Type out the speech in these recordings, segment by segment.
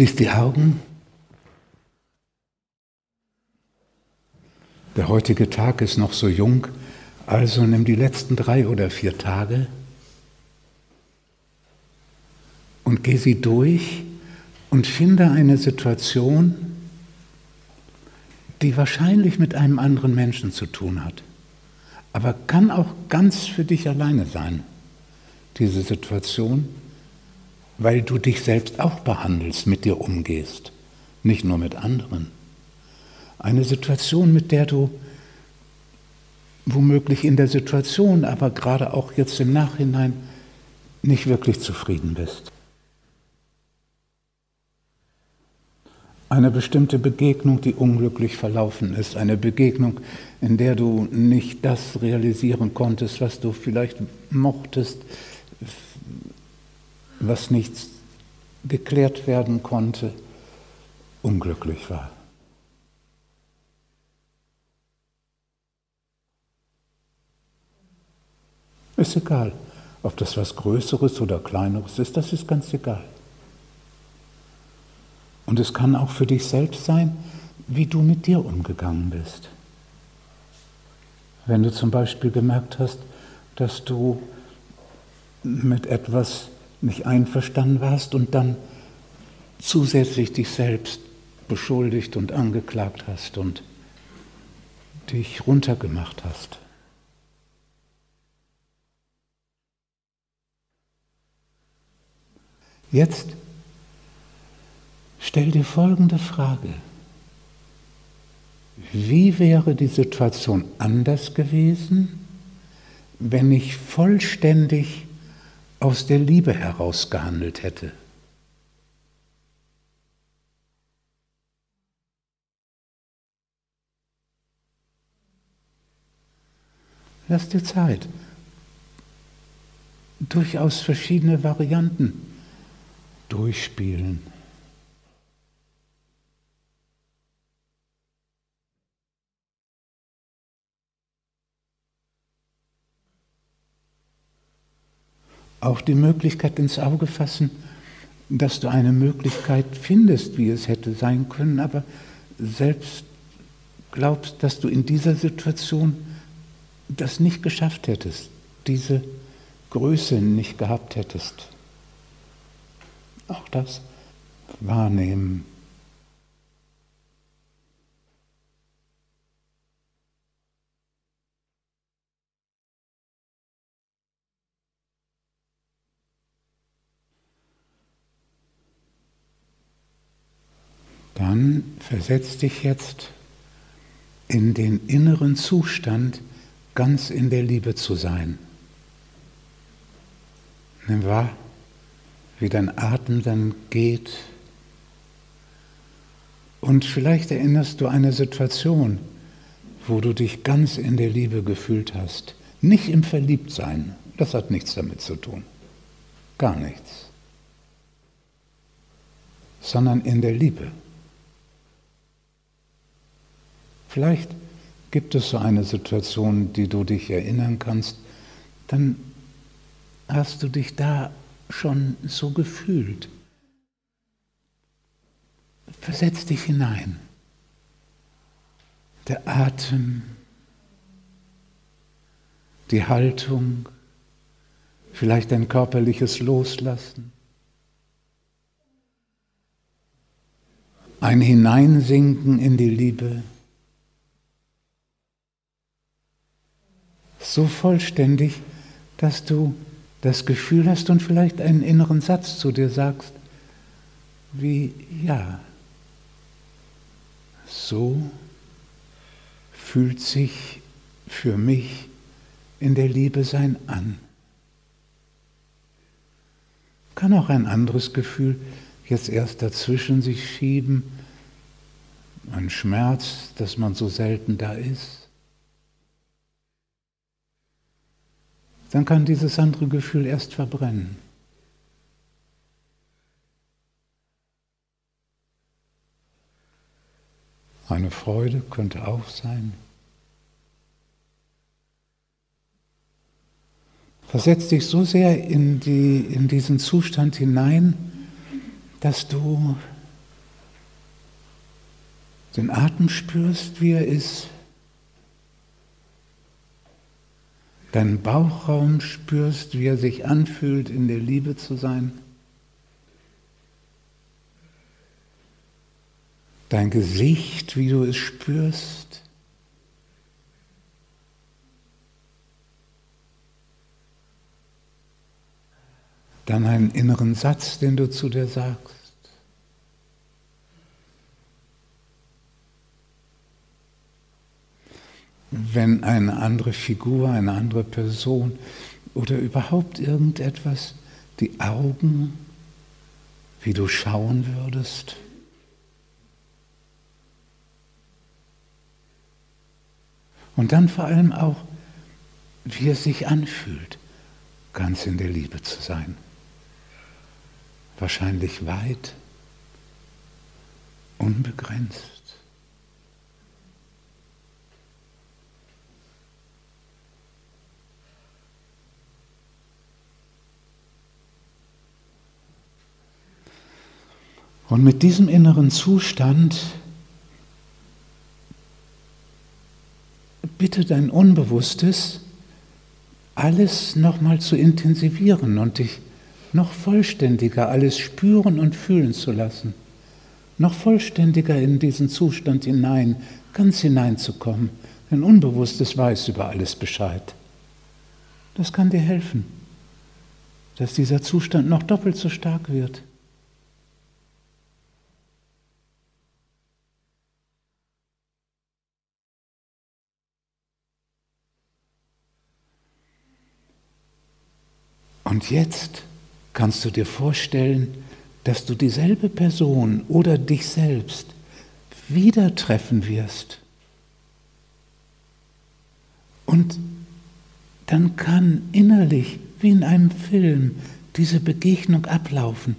Schließ die Augen. Der heutige Tag ist noch so jung, also nimm die letzten drei oder vier Tage und geh sie durch und finde eine Situation, die wahrscheinlich mit einem anderen Menschen zu tun hat, aber kann auch ganz für dich alleine sein, diese Situation, weil du dich selbst auch behandelst, mit dir umgehst, nicht nur mit anderen. Eine Situation, mit der du womöglich in der Situation, aber gerade auch jetzt im Nachhinein nicht wirklich zufrieden bist. Eine bestimmte Begegnung, die unglücklich verlaufen ist, eine Begegnung, in der du nicht das realisieren konntest, was du vielleicht mochtest, was nicht geklärt werden konnte, unglücklich war. Ist egal, ob das was Größeres oder Kleineres ist, das ist ganz egal. Und es kann auch für dich selbst sein, wie du mit dir umgegangen bist. Wenn du zum Beispiel gemerkt hast, dass du mit etwas nicht einverstanden warst und dann zusätzlich dich selbst beschuldigt und angeklagt hast und dich runtergemacht hast. Jetzt stell dir folgende Frage. Wie wäre die Situation anders gewesen, wenn ich vollständig aus der Liebe heraus gehandelt hätte? Lass dir Zeit. Durchaus verschiedene Varianten durchspielen. Auch die Möglichkeit ins Auge fassen, dass du eine Möglichkeit findest, wie es hätte sein können, aber selbst glaubst, dass du in dieser Situation das nicht geschafft hättest, diese Größe nicht gehabt hättest. Auch das wahrnehmen. Dann versetz dich jetzt in den inneren Zustand, ganz in der Liebe zu sein. Nimm wahr, wie dein Atem dann geht. Und vielleicht erinnerst du eine Situation, wo du dich ganz in der Liebe gefühlt hast. Nicht im Verliebtsein, das hat nichts damit zu tun. Gar nichts. Sondern in der Liebe. Vielleicht gibt es so eine Situation, die du dich erinnern kannst, dann hast du dich da schon so gefühlt. Versetz dich hinein. Der Atem, die Haltung, vielleicht ein körperliches Loslassen, ein Hineinsinken in die Liebe. So vollständig, dass du das Gefühl hast und vielleicht einen inneren Satz zu dir sagst, wie ja, so fühlt sich für mich in der Liebe sein an. Kann auch ein anderes Gefühl jetzt erst dazwischen sich schieben, ein Schmerz, dass man so selten da ist. Dann kann dieses andere Gefühl erst verbrennen. Eine Freude könnte auch sein. Versetz dich so sehr in, die, in diesen Zustand hinein, dass du den Atem spürst, wie er ist, deinen Bauchraum spürst, wie er sich anfühlt, in der Liebe zu sein, dein Gesicht, wie du es spürst, dann einen inneren Satz, den du zu dir sagst. Wenn eine andere Figur, eine andere Person oder überhaupt irgendetwas die Augen, wie du schauen würdest. Und dann vor allem auch, wie es sich anfühlt, ganz in der Liebe zu sein. Wahrscheinlich weit, unbegrenzt. Und mit diesem inneren Zustand bitte dein Unbewusstes, alles nochmal zu intensivieren und dich noch vollständiger alles spüren und fühlen zu lassen, noch vollständiger in diesen Zustand hinein, ganz hineinzukommen. Dein Unbewusstes weiß über alles Bescheid. Das kann dir helfen, dass dieser Zustand noch doppelt so stark wird. Und jetzt kannst du dir vorstellen, dass du dieselbe Person oder dich selbst wieder treffen wirst. Und dann kann innerlich, wie in einem Film, diese Begegnung ablaufen.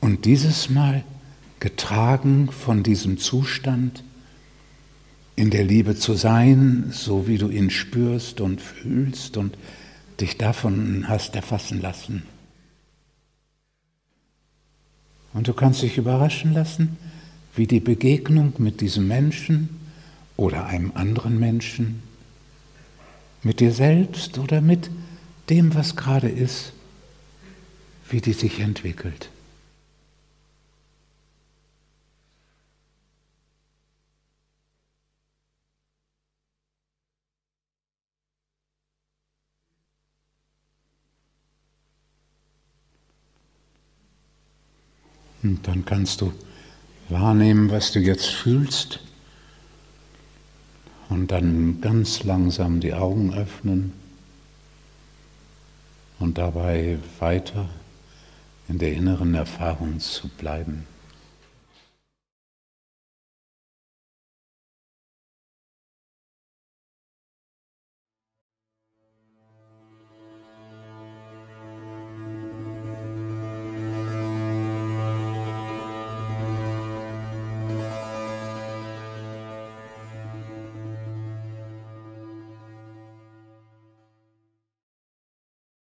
Und dieses Mal getragen von diesem Zustand, in der Liebe zu sein, so wie du ihn spürst und fühlst und dich davon hast erfassen lassen. Und du kannst dich überraschen lassen, wie die Begegnung mit diesem Menschen oder einem anderen Menschen, mit dir selbst oder mit dem, was gerade ist, wie die sich entwickelt. Und dann kannst du wahrnehmen, was du jetzt fühlst. Und dann ganz langsam die Augen öffnen und dabei weiter in der inneren Erfahrung zu bleiben.